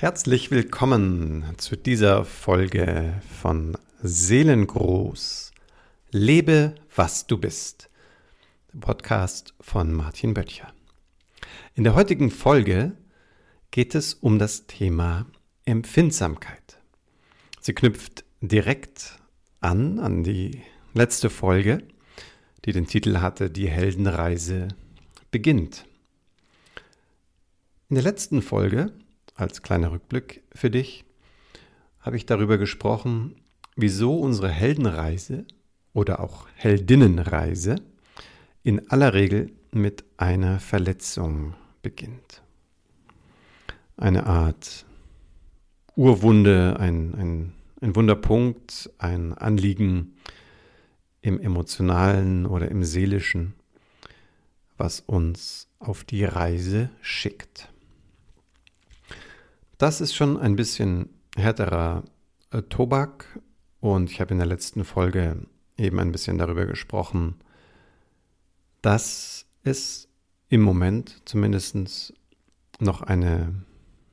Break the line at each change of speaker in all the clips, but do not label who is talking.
Herzlich willkommen zu dieser Folge von Seelengroß. Lebe, was du bist. Podcast von Martin Böttcher. In der heutigen Folge geht es um das Thema Empfindsamkeit. Sie knüpft direkt an an die letzte Folge, die den Titel hatte Die Heldenreise beginnt. In der letzten Folge als kleiner Rückblick für dich, habe ich darüber gesprochen, wieso unsere Heldenreise oder auch Heldinnenreise in aller Regel mit einer Verletzung beginnt. Eine Art Urwunde, ein, ein, ein Wunderpunkt, ein Anliegen im emotionalen oder im seelischen, was uns auf die Reise schickt. Das ist schon ein bisschen härterer äh, Tobak. Und ich habe in der letzten Folge eben ein bisschen darüber gesprochen, dass es im Moment zumindest noch eine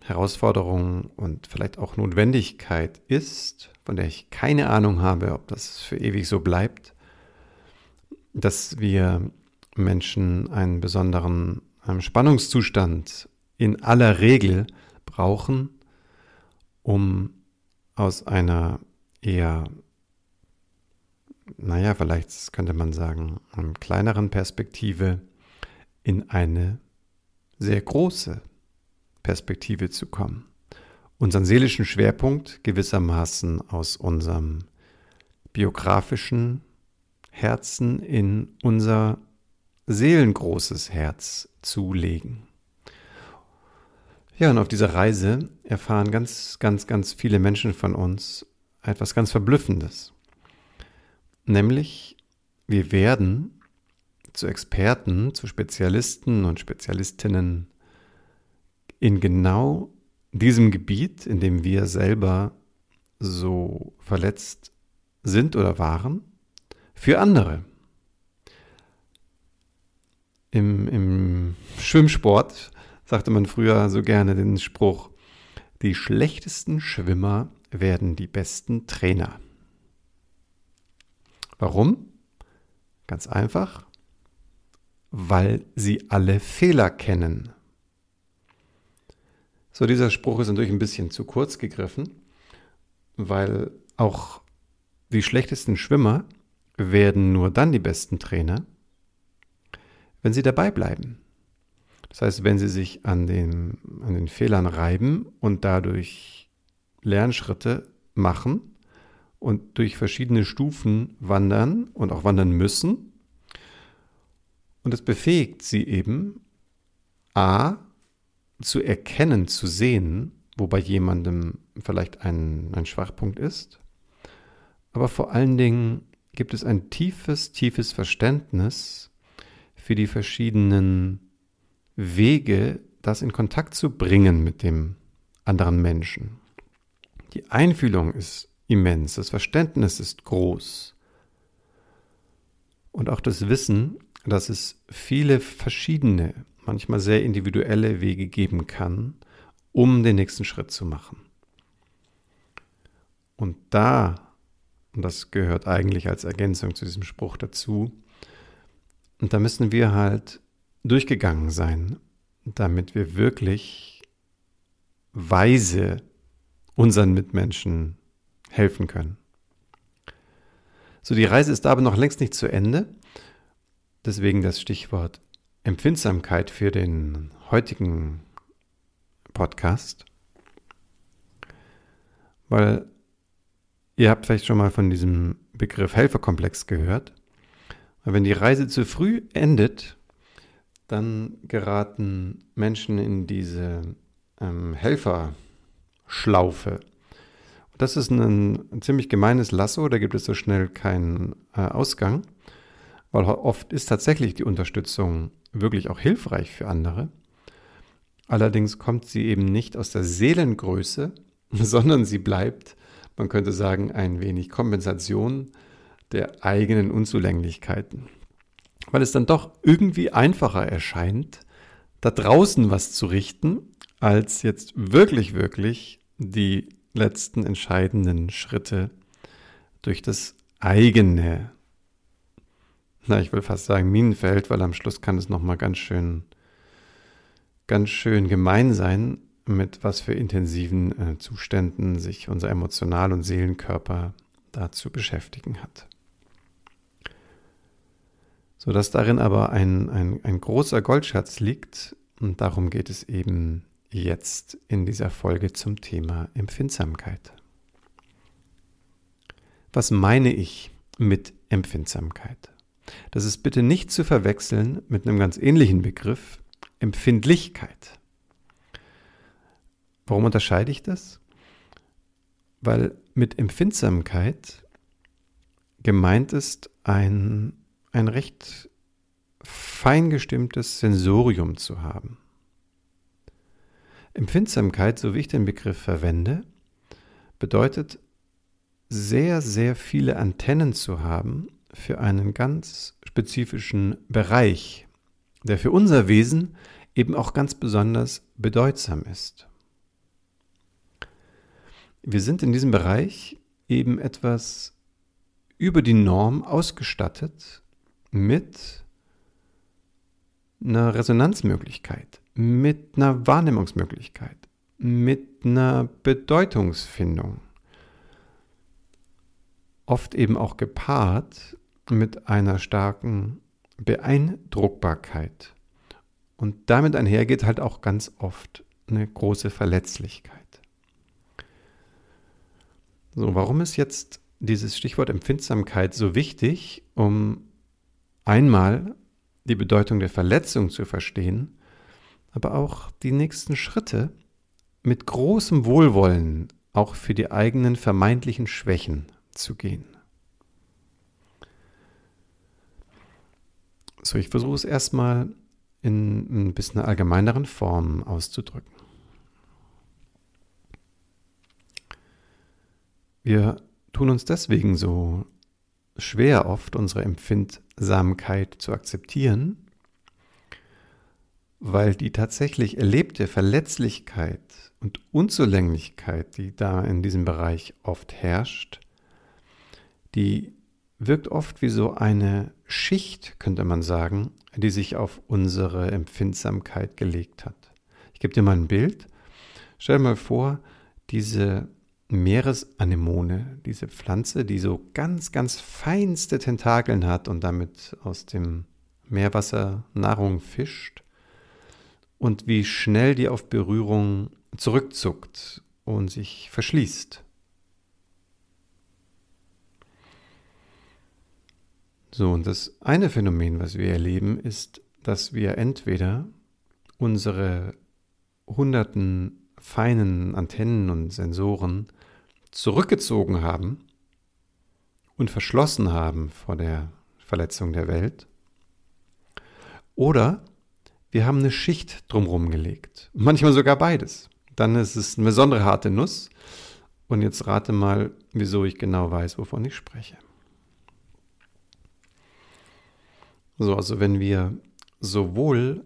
Herausforderung und vielleicht auch Notwendigkeit ist, von der ich keine Ahnung habe, ob das für ewig so bleibt, dass wir Menschen einen besonderen ähm, Spannungszustand in aller Regel brauchen, um aus einer eher, naja, vielleicht könnte man sagen, kleineren Perspektive in eine sehr große Perspektive zu kommen. Unseren seelischen Schwerpunkt gewissermaßen aus unserem biografischen Herzen in unser seelengroßes Herz zu legen. Ja, und auf dieser Reise erfahren ganz, ganz, ganz viele Menschen von uns etwas ganz Verblüffendes. Nämlich, wir werden zu Experten, zu Spezialisten und Spezialistinnen in genau diesem Gebiet, in dem wir selber so verletzt sind oder waren, für andere. Im, im Schwimmsport sagte man früher so gerne den Spruch, die schlechtesten Schwimmer werden die besten Trainer. Warum? Ganz einfach, weil sie alle Fehler kennen. So, dieser Spruch ist natürlich ein bisschen zu kurz gegriffen, weil auch die schlechtesten Schwimmer werden nur dann die besten Trainer, wenn sie dabei bleiben. Das heißt, wenn Sie sich an den, an den Fehlern reiben und dadurch Lernschritte machen und durch verschiedene Stufen wandern und auch wandern müssen, und es befähigt Sie eben, a, zu erkennen, zu sehen, wo bei jemandem vielleicht ein, ein Schwachpunkt ist, aber vor allen Dingen gibt es ein tiefes, tiefes Verständnis für die verschiedenen Wege, das in Kontakt zu bringen mit dem anderen Menschen. Die Einfühlung ist immens, das Verständnis ist groß. Und auch das Wissen, dass es viele verschiedene, manchmal sehr individuelle Wege geben kann, um den nächsten Schritt zu machen. Und da, und das gehört eigentlich als Ergänzung zu diesem Spruch dazu, und da müssen wir halt durchgegangen sein, damit wir wirklich weise unseren Mitmenschen helfen können. So, die Reise ist aber noch längst nicht zu Ende. Deswegen das Stichwort Empfindsamkeit für den heutigen Podcast. Weil ihr habt vielleicht schon mal von diesem Begriff Helferkomplex gehört. Aber wenn die Reise zu früh endet, dann geraten Menschen in diese ähm, Helferschlaufe. Das ist ein, ein, ziemlich gemeines Lasso, da gibt es so schnell keinen äh, Ausgang, weil oft ist tatsächlich die Unterstützung wirklich auch hilfreich für andere. Allerdings kommt sie eben nicht aus der Seelengröße, sondern sie bleibt, man könnte sagen, ein wenig Kompensation der eigenen Unzulänglichkeiten weil es dann doch irgendwie einfacher erscheint, da draußen was zu richten, als jetzt wirklich, wirklich die letzten entscheidenden Schritte durch das eigene, na, ich will fast sagen Minenfeld, weil am Schluss kann es nochmal ganz schön, ganz schön gemein sein, mit was für intensiven äh, Zuständen sich unser Emotional- und Seelenkörper da zu beschäftigen hat. Sodass darin aber ein, ein, ein großer Goldschatz liegt und darum geht es eben jetzt in dieser Folge zum Thema Empfindsamkeit. Was meine ich mit Empfindsamkeit? Das ist bitte nicht zu verwechseln mit einem ganz ähnlichen Begriff, Empfindlichkeit. Warum unterscheide ich das? Weil mit Empfindsamkeit gemeint ist, ein, ein recht fein gestimmtes Sensorium zu haben. Empfindsamkeit, so wie ich den Begriff verwende, bedeutet sehr, sehr viele Antennen zu haben für einen ganz spezifischen Bereich, der für unser Wesen eben auch ganz besonders bedeutsam ist. Wir sind in diesem Bereich eben etwas über die Norm ausgestattet mit einer Resonanzmöglichkeit, mit einer Wahrnehmungsmöglichkeit, mit einer Bedeutungsfindung. Oft eben auch gepaart mit einer starken Beeindruckbarkeit. Und damit einhergeht halt auch ganz oft eine große Verletzlichkeit. So, warum ist jetzt dieses Stichwort Empfindsamkeit so wichtig, um einmal die Bedeutung der Verletzung zu verstehen aber auch die nächsten Schritte mit großem Wohlwollen auch für die eigenen vermeintlichen Schwächen zu gehen. So, ich versuche es erstmal in ein bisschen allgemeineren Form auszudrücken. Wir tun uns deswegen so schwer oft, unsere Empfindsamkeit zu akzeptieren, weil die tatsächlich erlebte Verletzlichkeit und Unzulänglichkeit, die da in diesem Bereich oft herrscht, die wirkt oft wie so eine Schicht, könnte man sagen, die sich auf unsere Empfindsamkeit gelegt hat. Ich gebe dir mal ein Bild. Stell dir mal vor, diese Meeresanemone, diese Pflanze, die so ganz, ganz feinste Tentakeln hat und damit aus dem Meerwasser Nahrung fischt, und wie schnell die auf Berührung zurückzuckt und sich verschließt. So, und das eine Phänomen, was wir erleben, ist, dass wir entweder unsere hunderten feinen Antennen und Sensoren zurückgezogen haben und verschlossen haben vor der Verletzung der Welt, oder wir haben eine Schicht drumherum gelegt. Manchmal sogar beides. Dann ist es eine besondere harte Nuss. Und jetzt rate mal, wieso ich genau weiß, wovon ich spreche. So, also wenn wir sowohl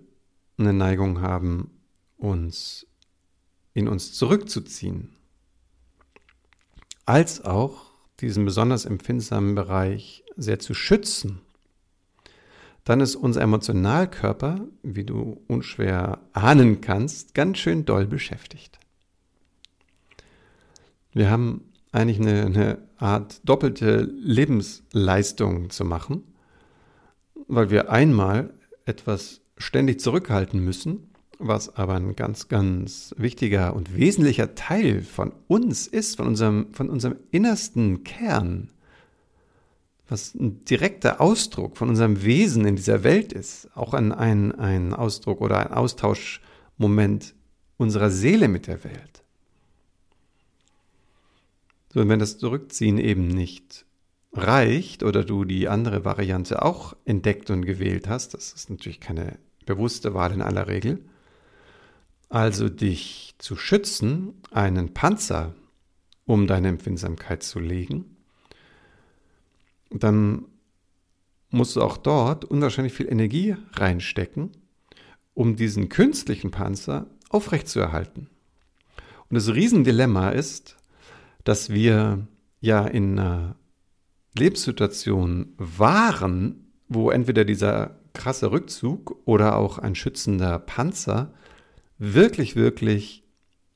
eine Neigung haben, uns in uns zurückzuziehen, als auch diesen besonders empfindsamen Bereich sehr zu schützen dann ist unser Emotionalkörper, wie du unschwer ahnen kannst, ganz schön doll beschäftigt. Wir haben eigentlich eine, eine Art doppelte Lebensleistung zu machen, weil wir einmal etwas ständig zurückhalten müssen, was aber ein ganz, ganz wichtiger und wesentlicher Teil von uns ist, von unserem, von unserem innersten Kern was ein direkter Ausdruck von unserem Wesen in dieser Welt ist, auch ein, ein, ein Ausdruck oder ein Austauschmoment unserer Seele mit der Welt. So, und wenn das Zurückziehen eben nicht reicht oder du die andere Variante auch entdeckt und gewählt hast, das ist natürlich keine bewusste Wahl in aller Regel, also dich zu schützen, einen Panzer um deine Empfindsamkeit zu legen, dann musst du auch dort unwahrscheinlich viel Energie reinstecken, um diesen künstlichen Panzer aufrechtzuerhalten. Und das Riesendilemma ist, dass wir ja in einer Lebenssituation waren, wo entweder dieser krasse Rückzug oder auch ein schützender Panzer wirklich, wirklich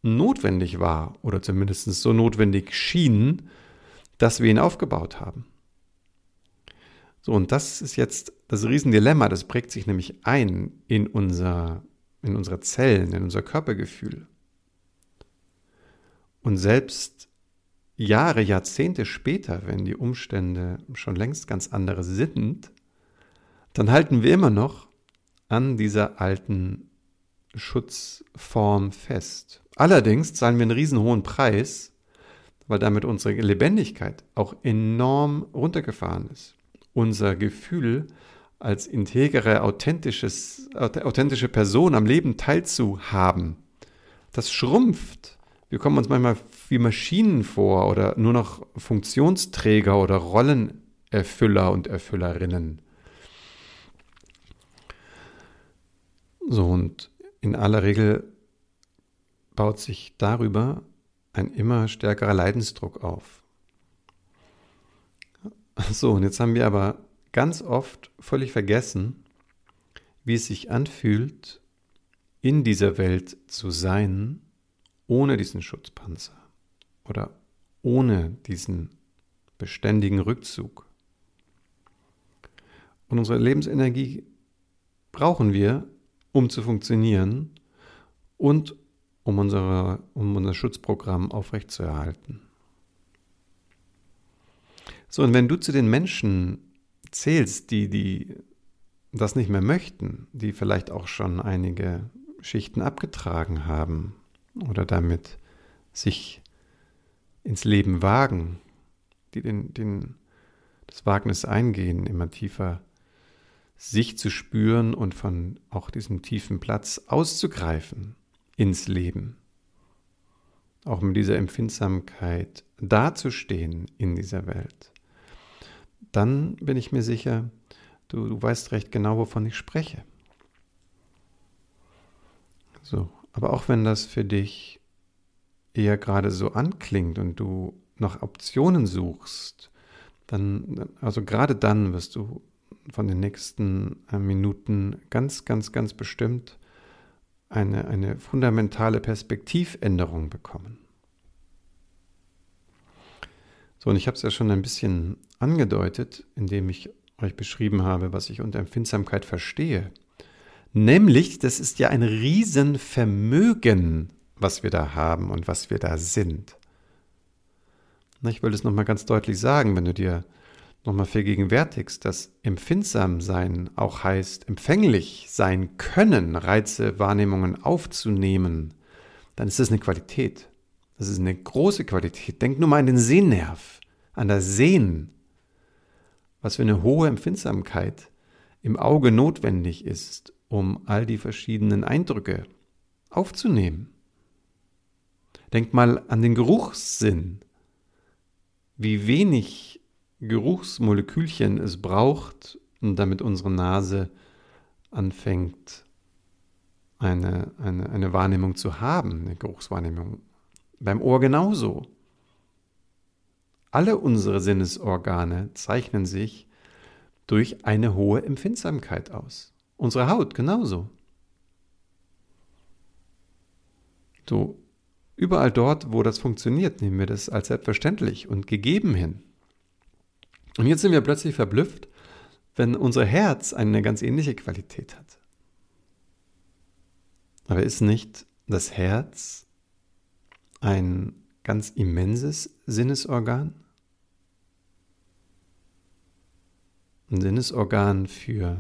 notwendig war oder zumindest so notwendig schien, dass wir ihn aufgebaut haben. So, und das ist jetzt das Riesendilemma, das prägt sich nämlich ein in, unser, in unsere Zellen, in unser Körpergefühl. Und selbst Jahre, Jahrzehnte später, wenn die Umstände schon längst ganz andere sind, dann halten wir immer noch an dieser alten Schutzform fest. Allerdings zahlen wir einen riesenhohen Preis, weil damit unsere Lebendigkeit auch enorm runtergefahren ist. Unser Gefühl als integere, authentisches, authentische Person am Leben teilzuhaben, das schrumpft. Wir kommen uns manchmal wie Maschinen vor oder nur noch Funktionsträger oder Rollenerfüller und Erfüllerinnen. So, und in aller Regel baut sich darüber ein immer stärkerer Leidensdruck auf. So, und jetzt haben wir aber ganz oft völlig vergessen, wie es sich anfühlt, in dieser Welt zu sein, ohne diesen Schutzpanzer oder ohne diesen beständigen Rückzug. Und unsere Lebensenergie brauchen wir, um zu funktionieren und um, unsere, um unser Schutzprogramm aufrechtzuerhalten. So, und wenn du zu den Menschen zählst, die, die das nicht mehr möchten, die vielleicht auch schon einige Schichten abgetragen haben oder damit sich ins Leben wagen, die den, den, das Wagnis eingehen, immer tiefer sich zu spüren und von auch diesem tiefen Platz auszugreifen ins Leben. Auch mit dieser Empfindsamkeit dazustehen in dieser Welt. Dann bin ich mir sicher, du, du weißt recht genau, wovon ich spreche. So, aber auch wenn das für dich eher gerade so anklingt und du nach Optionen suchst, dann, also gerade dann wirst du von den nächsten äh, Minuten ganz, ganz, ganz bestimmt eine, eine fundamentale Perspektivänderung bekommen. So, und ich habe es ja schon ein bisschen angedeutet, indem ich euch beschrieben habe, was ich unter Empfindsamkeit verstehe. Nämlich, das ist ja ein Riesenvermögen, was wir da haben und was wir da sind. Ich will es nochmal ganz deutlich sagen, wenn du dir nochmal vergegenwärtigst, dass empfindsam sein auch heißt, empfänglich sein können, Reize, Wahrnehmungen aufzunehmen, dann ist das eine Qualität. Das ist eine große Qualität. Denk nur mal an den Sehnerv, an das Sehen, was für eine hohe Empfindsamkeit im Auge notwendig ist, um all die verschiedenen Eindrücke aufzunehmen. Denk mal an den Geruchssinn, wie wenig Geruchsmolekülchen es braucht, damit unsere Nase anfängt, eine, eine, eine Wahrnehmung zu haben, eine Geruchswahrnehmung. Beim Ohr genauso. Alle unsere Sinnesorgane zeichnen sich durch eine hohe Empfindsamkeit aus. Unsere Haut genauso. So, überall dort, wo das funktioniert, nehmen wir das als selbstverständlich und gegeben hin. Und jetzt sind wir plötzlich verblüfft, wenn unser Herz eine ganz ähnliche Qualität hat. Aber ist nicht das Herz ein ganz immenses Sinnesorgan? Ein Sinnesorgan für,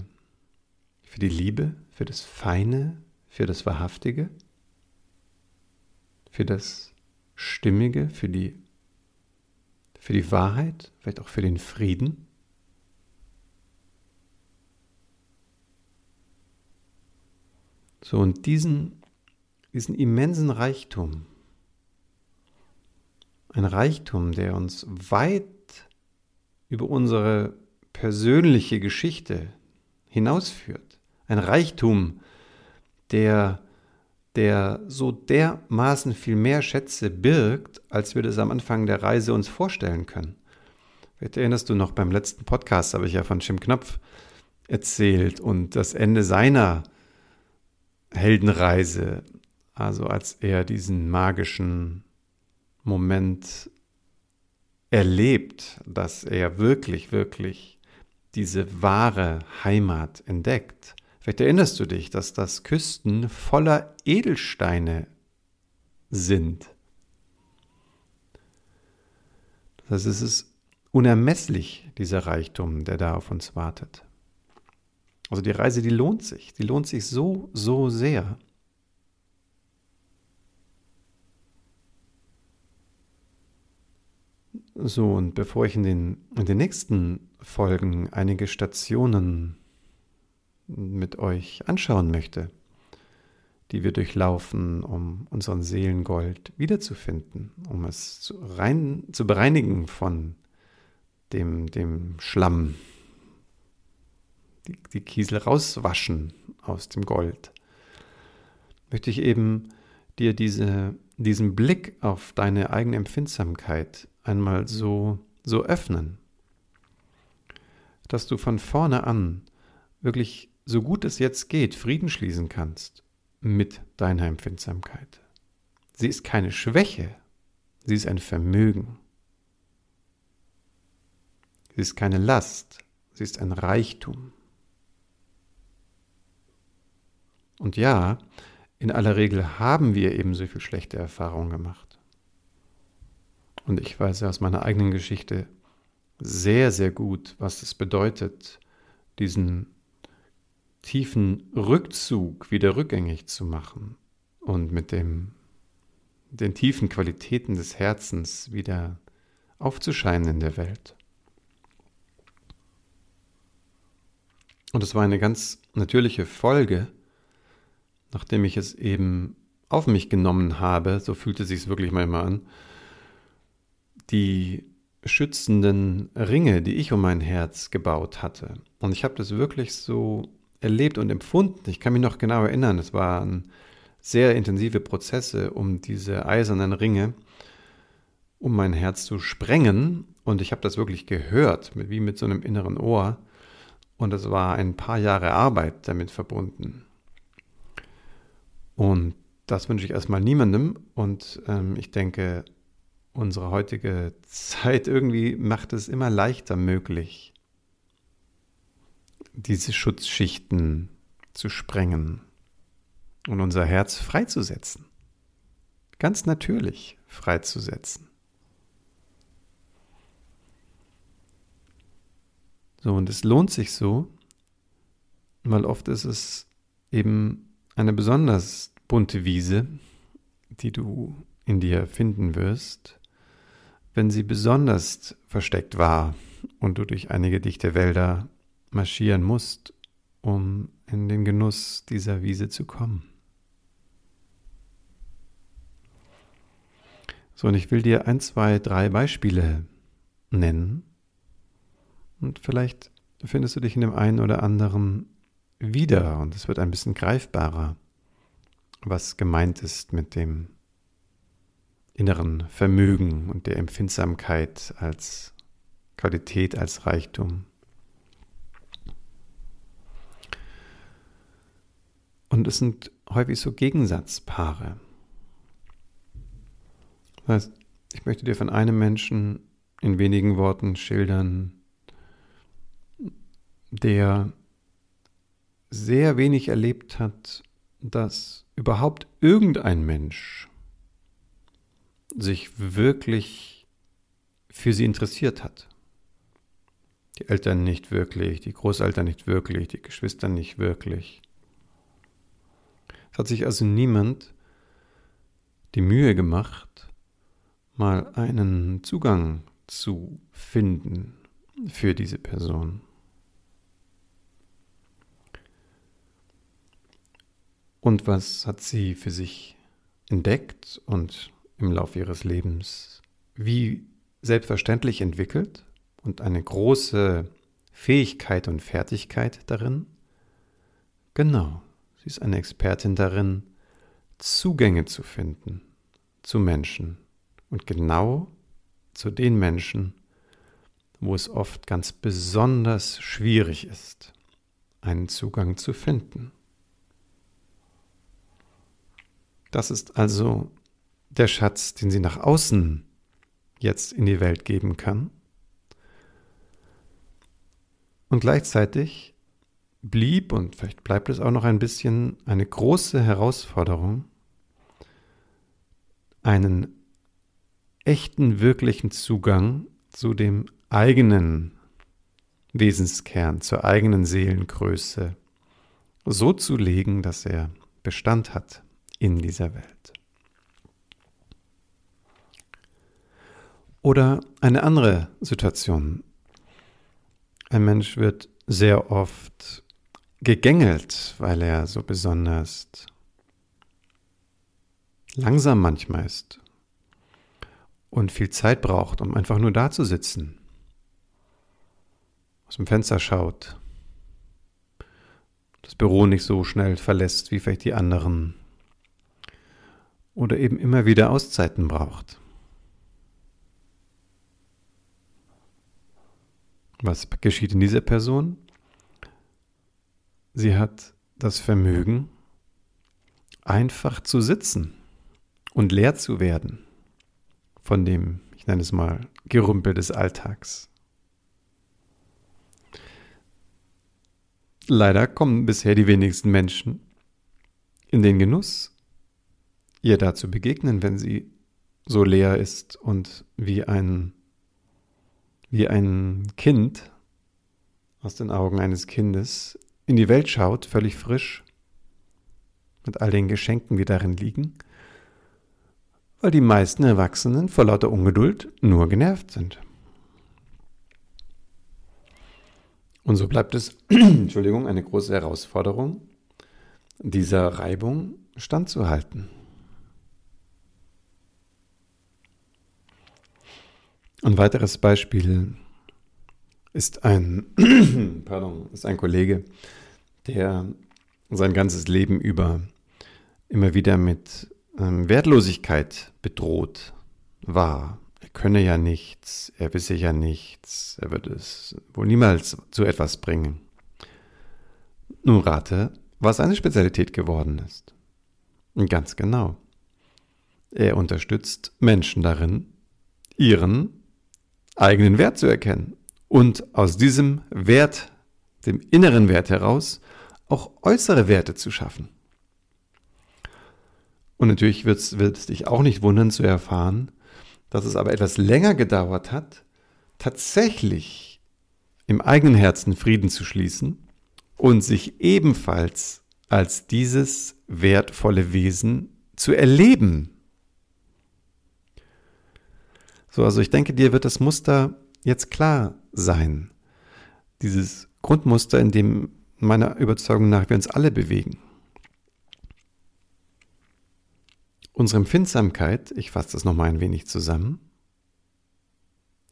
für die Liebe, für das Feine, für das Wahrhaftige, für das Stimmige, für die für die Wahrheit, vielleicht auch für den Frieden. So, und diesen, diesen immensen Reichtum, ein Reichtum, der uns weit über unsere persönliche Geschichte hinausführt, ein Reichtum, der der so dermaßen viel mehr Schätze birgt, als wir das am Anfang der Reise uns vorstellen können. Vielleicht erinnerst du noch, beim letzten Podcast habe ich ja von Jim Knopf erzählt und das Ende seiner Heldenreise, also als er diesen magischen Moment erlebt, dass er wirklich, wirklich diese wahre Heimat entdeckt. Vielleicht erinnerst du dich, dass das Küsten voller Edelsteine sind. Das heißt, es ist unermesslich, dieser Reichtum, der da auf uns wartet. Also die Reise, die lohnt sich. Die lohnt sich so, so sehr. So, und bevor ich in den, in den nächsten Folgen einige Stationen mit euch anschauen möchte, die wir durchlaufen, um unseren Seelengold wiederzufinden, um es zu, rein, zu bereinigen von dem, dem Schlamm, die, die Kiesel rauswaschen aus dem Gold, möchte ich eben dir diese, diesen Blick auf deine eigene Empfindsamkeit einmal so, so öffnen, dass du von vorne an wirklich so gut es jetzt geht Frieden schließen kannst mit deiner Empfindsamkeit. Sie ist keine Schwäche, sie ist ein Vermögen. Sie ist keine Last, sie ist ein Reichtum. Und ja, in aller Regel haben wir eben so viel schlechte Erfahrungen gemacht. Und ich weiß aus meiner eigenen Geschichte sehr, sehr gut, was es bedeutet, diesen tiefen Rückzug wieder rückgängig zu machen und mit dem, den tiefen Qualitäten des Herzens wieder aufzuscheinen in der Welt. Und es war eine ganz natürliche Folge, nachdem ich es eben auf mich genommen habe, so fühlte es sich wirklich manchmal an, die schützenden Ringe, die ich um mein Herz gebaut hatte. Und ich habe das wirklich so erlebt und empfunden. Ich kann mich noch genau erinnern, es waren sehr intensive Prozesse, um diese eisernen Ringe um mein Herz zu sprengen. Und ich habe das wirklich gehört, wie mit so einem inneren Ohr. Und es war ein paar Jahre Arbeit damit verbunden. Und das wünsche ich erstmal niemandem. Und ähm, ich denke, unsere heutige Zeit irgendwie macht es immer leichter möglich, diese Schutzschichten zu sprengen und unser Herz freizusetzen. Ganz natürlich freizusetzen. So, und es lohnt sich so, weil oft ist es eben eine besonders bunte Wiese, die du in dir finden wirst, wenn sie besonders versteckt war und du durch einige dichte Wälder marschieren musst, um in den Genuss dieser Wiese zu kommen. So, und ich will dir ein, zwei, drei Beispiele nennen. Und vielleicht findest du dich in dem einen oder anderen wieder und es wird ein bisschen greifbarer, was gemeint ist mit dem inneren Vermögen und der Empfindsamkeit als Qualität, als Reichtum. Und es sind häufig so Gegensatzpaare. Das heißt, ich möchte dir von einem Menschen in wenigen Worten schildern, der sehr wenig erlebt hat, dass überhaupt irgendein Mensch sich wirklich für sie interessiert hat. Die Eltern nicht wirklich, die Großeltern nicht wirklich, die Geschwister nicht wirklich. Es hat sich also niemand die Mühe gemacht, mal einen Zugang zu finden für diese Person. Und was hat sie für sich entdeckt und im Laufe ihres Lebens wie selbstverständlich entwickelt und eine große Fähigkeit und Fertigkeit darin? Genau, Sie ist eine Expertin darin, Zugänge zu finden zu Menschen und genau zu den Menschen, wo es oft ganz besonders schwierig ist, einen Zugang zu finden. Das ist also der Schatz, den sie nach außen jetzt in die Welt geben kann. Und gleichzeitig blieb, und vielleicht bleibt es auch noch ein bisschen, eine große Herausforderung, einen echten, wirklichen Zugang zu dem eigenen Wesenskern, zur eigenen Seelengröße so zu legen, dass er Bestand hat in dieser Welt. Oder eine andere Situation. Ein Mensch wird sehr oft gegängelt, weil er so besonders langsam manchmal ist und viel Zeit braucht, um einfach nur da zu sitzen, aus dem Fenster schaut, das Büro nicht so schnell verlässt wie vielleicht die anderen oder eben immer wieder Auszeiten braucht. Was geschieht in dieser Person? Sie hat das Vermögen, einfach zu sitzen und leer zu werden von dem, ich nenne es mal, Gerümpel des Alltags. Leider kommen bisher die wenigsten Menschen in den Genuss, ihr da zu begegnen, wenn sie so leer ist und wie ein, wie ein Kind aus den Augen eines Kindes in die Welt schaut, völlig frisch, mit all den Geschenken, die darin liegen weil die meisten Erwachsenen vor lauter Ungeduld nur genervt sind. Und so bleibt es, Entschuldigung, eine große Herausforderung, dieser Reibung standzuhalten. Ein weiteres Beispiel ist ein, pardon, ist ein Kollege, der sein ganzes Leben über immer wieder mit ähm, Wertlosigkeit bedroht war. Er könne ja nichts, er wisse ja nichts, er würde es wohl niemals zu etwas bringen. Nun rate, was seine Spezialität geworden ist. Ganz genau. Er unterstützt Menschen darin, ihren eigenen Wert zu erkennen und aus diesem Wert, dem inneren Wert heraus, auch äußere Werte zu schaffen. Und natürlich wird es dich auch nicht wundern zu erfahren, dass es aber etwas länger gedauert hat, tatsächlich im eigenen Herzen Frieden zu schließen und sich ebenfalls als dieses wertvolle Wesen zu erleben. So, also ich denke, dir wird das Muster jetzt klar sein. Dieses Grundmuster, in dem meiner Überzeugung nach wir uns alle bewegen. Unsere Empfindsamkeit, ich fasse das nochmal ein wenig zusammen,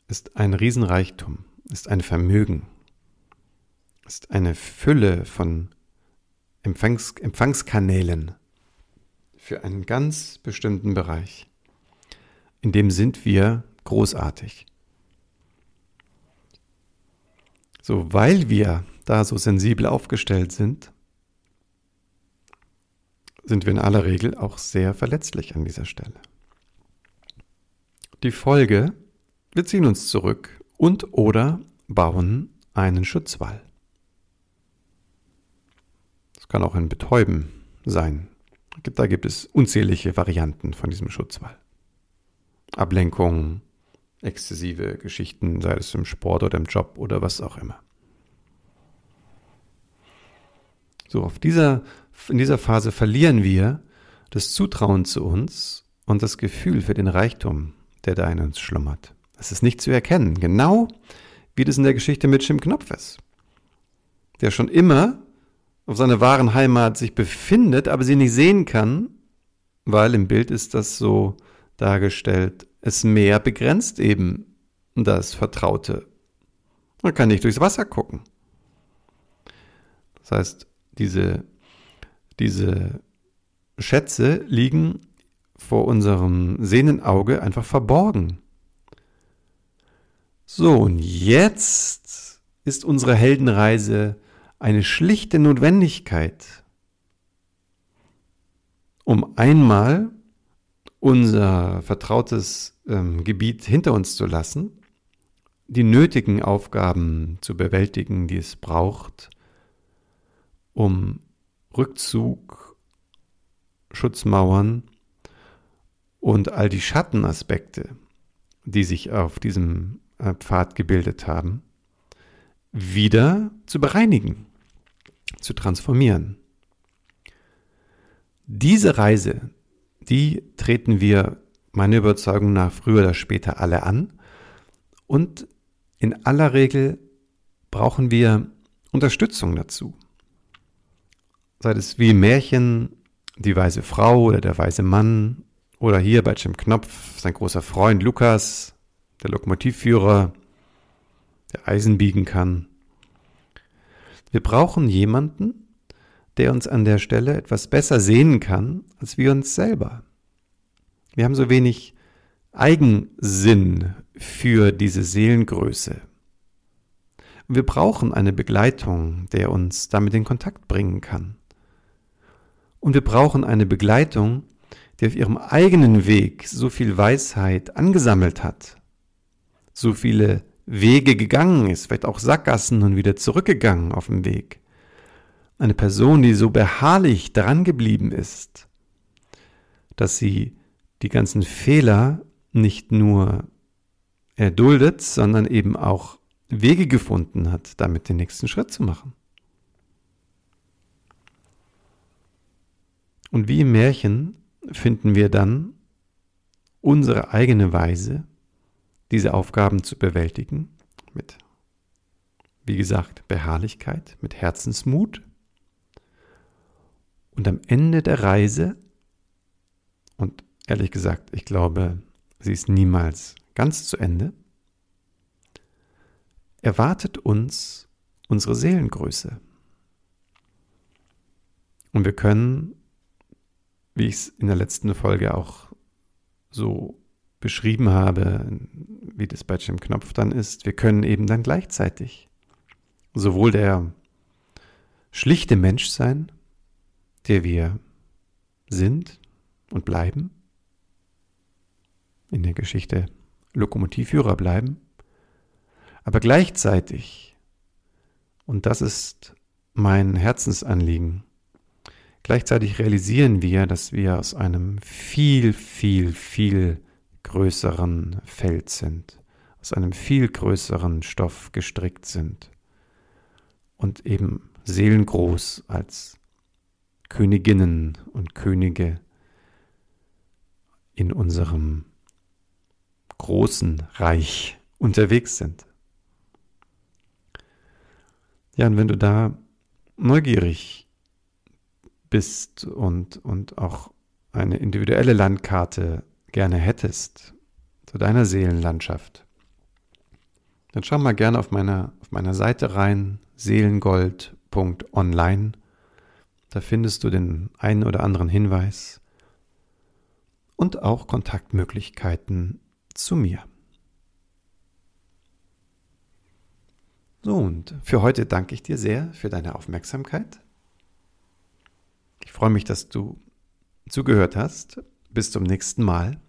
ist ein Riesenreichtum, ist ein Vermögen, ist eine Fülle von Empfangs Empfangskanälen für einen ganz bestimmten Bereich. In dem sind wir großartig. So, weil wir da so sensibel aufgestellt sind, sind wir in aller Regel auch sehr verletzlich an dieser Stelle. Die Folge, wir ziehen uns zurück und oder bauen einen Schutzwall. Das kann auch ein Betäuben sein. Da gibt es unzählige Varianten von diesem Schutzwall. Ablenkung, exzessive Geschichten, sei es im Sport oder im Job oder was auch immer. So, auf dieser in dieser Phase verlieren wir das Zutrauen zu uns und das Gefühl für den Reichtum, der da in uns schlummert. Das ist nicht zu erkennen, genau wie das in der Geschichte mit Jim Knopf ist, der schon immer auf seiner wahren Heimat sich befindet, aber sie nicht sehen kann, weil im Bild ist das so dargestellt, es Meer begrenzt eben das Vertraute. Man kann nicht durchs Wasser gucken. Das heißt, diese diese Schätze liegen vor unserem sehenden Auge einfach verborgen. So, und jetzt ist unsere Heldenreise eine schlichte Notwendigkeit, um einmal unser vertrautes ähm, Gebiet hinter uns zu lassen, die nötigen Aufgaben zu bewältigen, die es braucht, um Rückzug, Schutzmauern und all die Schattenaspekte, die sich auf diesem äh, Pfad gebildet haben, wieder zu bereinigen, zu transformieren. Diese Reise, die treten wir meiner Überzeugung nach früher oder später alle an und in aller Regel brauchen wir Unterstützung dazu. Sei es wie im Märchen die weise Frau oder der weise Mann oder hier bei Jim Knopf sein großer Freund Lukas, der Lokomotivführer, der Eisen biegen kann. Wir brauchen jemanden, der uns an der Stelle etwas besser sehen kann als wir uns selber. Wir haben so wenig Eigensinn für diese Seelengröße. Und wir brauchen eine Begleitung, der uns damit in Kontakt bringen kann. Und wir brauchen eine Begleitung, die auf ihrem eigenen Weg so viel Weisheit angesammelt hat, so viele Wege gegangen ist, vielleicht auch Sackgassen und wieder zurückgegangen auf dem Weg. Eine Person, die so beharrlich dran geblieben ist, dass sie die ganzen Fehler nicht nur erduldet, sondern eben auch Wege gefunden hat, damit den nächsten Schritt zu machen. Und wie im Märchen finden wir dann unsere eigene Weise, diese Aufgaben zu bewältigen, mit, wie gesagt, Beharrlichkeit, mit Herzensmut. Und am Ende der Reise, und ehrlich gesagt, ich glaube, sie ist niemals ganz zu Ende, erwartet uns unsere Seelengröße. Und wir können, wie ich es in der letzten Folge auch so beschrieben habe, wie das bei Jim Knopf dann ist, wir können eben dann gleichzeitig sowohl der schlichte Mensch sein, der wir sind und bleiben, in der Geschichte Lokomotivführer bleiben, aber gleichzeitig, und das ist mein Herzensanliegen, gleichzeitig realisieren wir, dass wir aus einem viel, viel, viel größeren Feld sind, aus einem viel größeren Stoff gestrickt sind und eben seelengroß als Königinnen und Könige in unserem großen Reich unterwegs sind. Ja, und wenn du da neugierig bist und, und auch eine individuelle Landkarte gerne hättest zu deiner Seelenlandschaft, dann schau mal gerne auf meiner, auf meiner Seite rein, seelengold.online. Da findest du den einen oder anderen Hinweis und auch Kontaktmöglichkeiten zu mir. So, und für heute danke ich dir sehr für deine Aufmerksamkeit. Ich freue mich, dass du zugehört hast. Bis zum nächsten Mal.